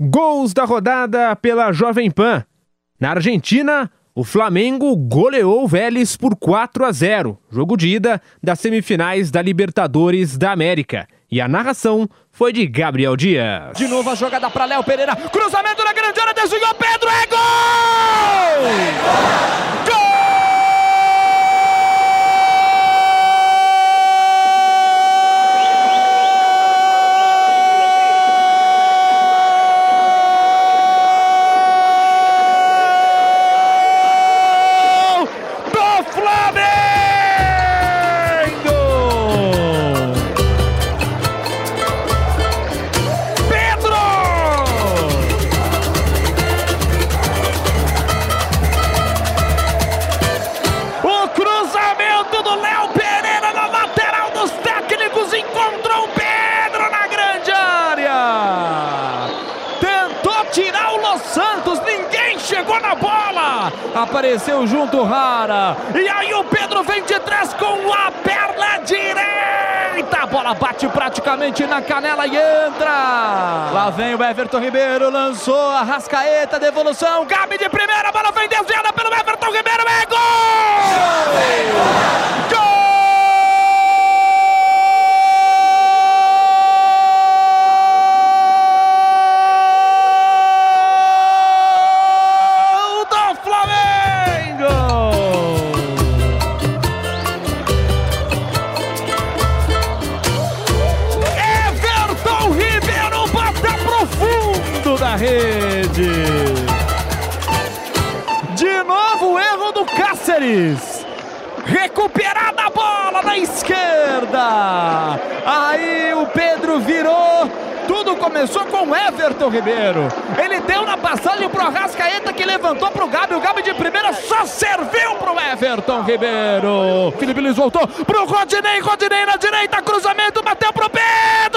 Gols da rodada pela Jovem Pan. Na Argentina, o Flamengo goleou o Vélez por 4 a 0, jogo de ida das semifinais da Libertadores da América. E a narração foi de Gabriel Dias. De novo a jogada para Léo Pereira. Cruzamento na grande área, desviou Pedro, chegou na bola, apareceu junto Rara, e aí o Pedro vem de trás com a perna direita, a bola bate praticamente na canela e entra. Lá vem o Everton Ribeiro, lançou a Rascaeta, devolução, Gabi de primeira, a bola vem desviada pelo Everton Ribeiro, da rede. De novo erro do Cáceres. Recuperada a bola na esquerda. Aí o Pedro virou. Tudo começou com Everton Ribeiro. Ele deu na passagem pro Arrascaeta que levantou pro Gabi. O Gabi de primeira só serviu pro Everton Ribeiro. Felipe Luiz voltou pro Rodinei. Rodinei na direita. Cruzamento bateu pro Pedro.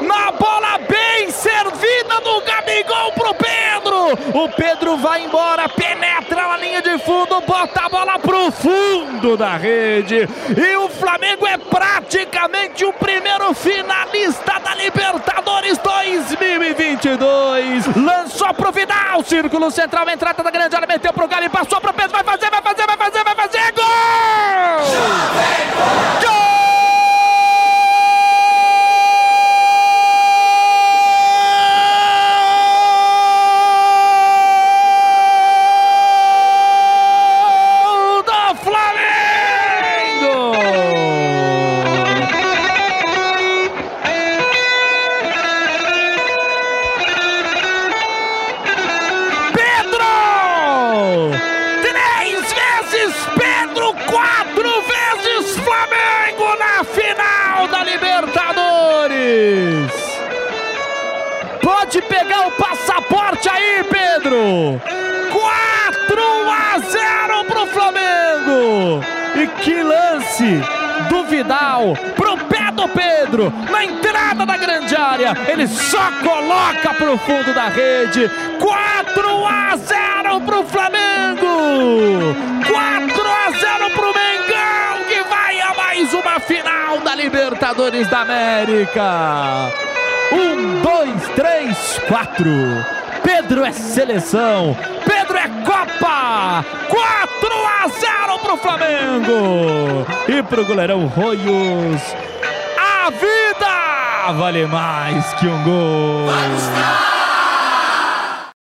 Na bola bem servida do Gabigol pro Pedro. O Pedro vai embora, penetra na linha de fundo, bota a bola pro fundo da rede. E o Flamengo é praticamente o primeiro finalista da Libertadores 2022. Lançou pro Vidal, círculo central, entrada da grande área, meteu pro Gabi, passou pro Pedro, vai fazer, vai Pedro. 4 a 0 pro Flamengo. E que lance do Vidal pro pé do Pedro, na entrada da grande área. Ele só coloca pro fundo da rede. 4 a 0 pro Flamengo. 4 a 0 pro Mengão, que vai a mais uma final da Libertadores da América. Um, dois, três, quatro. Pedro é seleção. Pedro é Copa. 4 a 0 pro Flamengo. E pro goleirão Roios. A vida vale mais que um gol.